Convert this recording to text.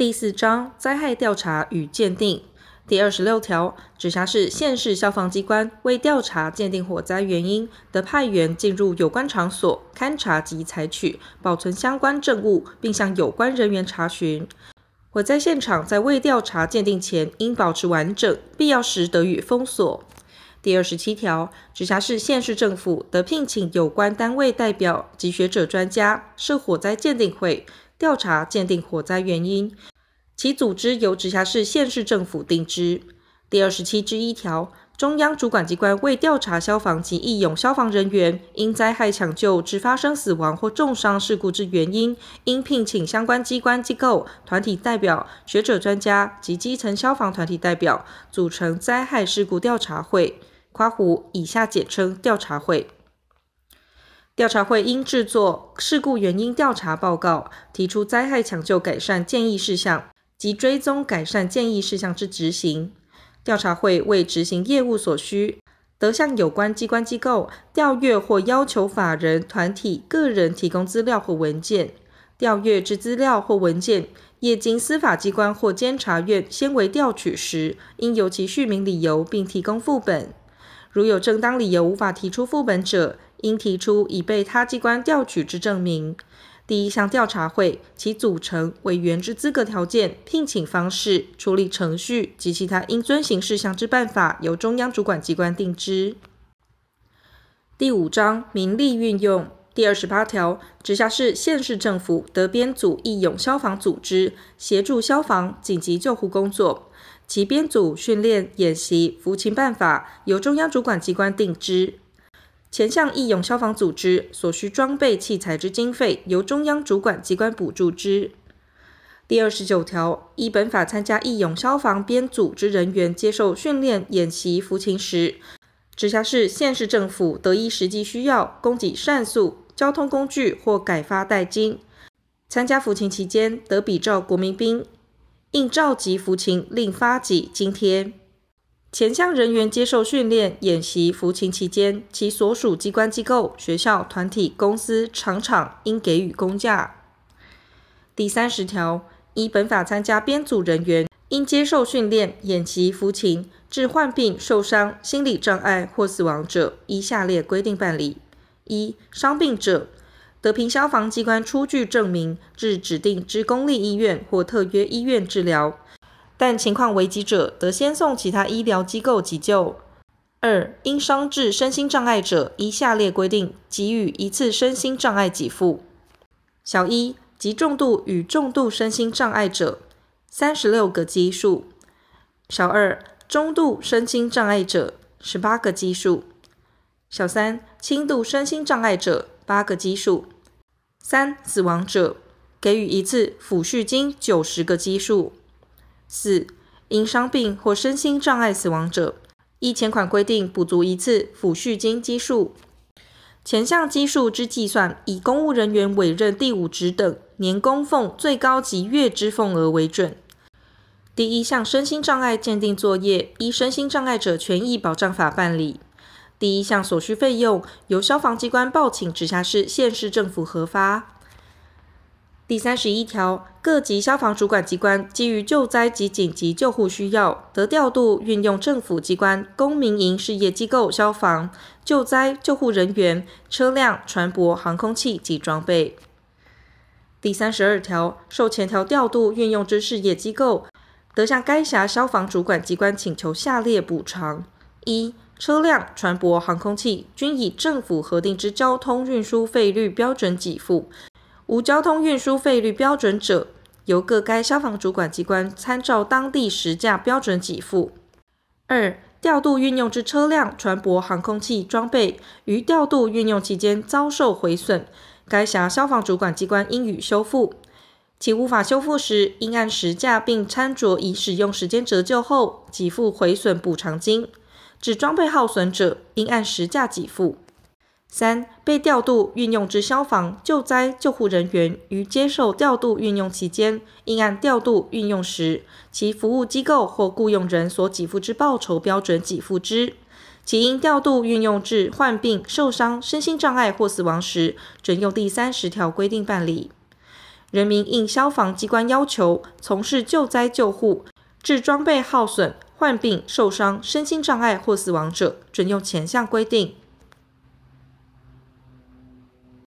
第四章灾害调查与鉴定第二十六条，直辖市、县市消防机关为调查鉴定火灾原因，得派员进入有关场所勘查及采取、保存相关证物，并向有关人员查询。火灾现场在未调查鉴定前，应保持完整，必要时得予封锁。第二十七条，直辖市、县市政府得聘请有关单位代表及学者专家设火灾鉴定会，调查鉴定火灾原因。其组织由直辖市、县市政府定之。第二十七之一条，中央主管机关为调查消防及义勇消防人员因灾害抢救致发生死亡或重伤事故之原因，应聘请相关机关机构团体代表、学者专家及基层消防团体代表，组成灾害事故调查会（括弧以下简称调查会）。调查会应制作事故原因调查报告，提出灾害抢救改善建议事项。及追踪改善建议事项之执行，调查会为执行业务所需，得向有关机关机构调阅或要求法人、团体、个人提供资料或文件。调阅之资料或文件，业经司法机关或监察院先为调取时，应由其叙明理由并提供副本。如有正当理由无法提出副本者，应提出已被他机关调取之证明。第一项调查会，其组成、委员之资格条件、聘请方式、处理程序及其他应遵行事项之办法，由中央主管机关定之。第五章民力运用第二十八条，直辖市、县市政府得编组义勇消防组织，协助消防紧急救护工作，其编组、训练、演习、服勤办法，由中央主管机关定之。前项义勇消防组织所需装备器材之经费，由中央主管机关补助之。第二十九条，依本法参加义勇消防编组之人员接受训练、演习、服勤时，直辖市、县市政府得依实际需要供给膳宿、交通工具或改发代金。参加服勤期间，得比照国民兵应召集服勤另发给津贴。前项人员接受训练、演习、服勤期间，其所属机关、机构、学校、团体、公司、厂场应给予公假。第三十条，依本法参加编组人员，因接受训练、演习、服勤致患病、受伤、心理障碍或死亡者，依下列规定办理：一、伤病者，得凭消防机关出具证明，至指定之公立医院或特约医院治疗。但情况危急者，得先送其他医疗机构急救。二、因伤致身心障碍者，依下列规定给予一次身心障碍给付：小一，极重度与重度身心障碍者，三十六个基数；小二，中度身心障碍者，十八个基数；小三，轻度身心障碍者，八个基数。三、死亡者，给予一次抚恤金九十个基数。四、因伤病或身心障碍死亡者，依前款规定补足一次抚恤金基数。前项基数之计算，以公务人员委任第五职等年供俸最高及月之俸额为准。第一项身心障碍鉴定作业，依《身心障碍者权益保障法》办理。第一项所需费用，由消防机关报请直辖市、县市政府核发。第三十一条，各级消防主管机关基于救灾及紧急救护需要，得调度运用政府机关、公民营事业机构消防救灾救护人员、车辆、船舶、航空器及装备。第三十二条，受前条调度运用之事业机构，得向该辖消防主管机关请求下列补偿：一、车辆、船舶、航空器均以政府核定之交通运输费率标准给付。无交通运输费率标准者，由各该消防主管机关参照当地实价标准给付。二、调度运用之车辆、船舶、航空器装备于调度运用期间遭受毁损，该辖消防主管机关应予修复。其无法修复时，应按实价并参酌已使用时间折旧后给付毁损补偿金。指装备耗损者，应按实价给付。三、被调度运用之消防救灾救护人员于接受调度运用期间，应按调度运用时其服务机构或雇用人所给付之报酬标准给付之。其因调度运用致患病、受伤、身心障碍或死亡时，准用第三十条规定办理。人民应消防机关要求从事救灾救护，致装备耗损、患病、受伤、身心障碍或死亡者，准用前项规定。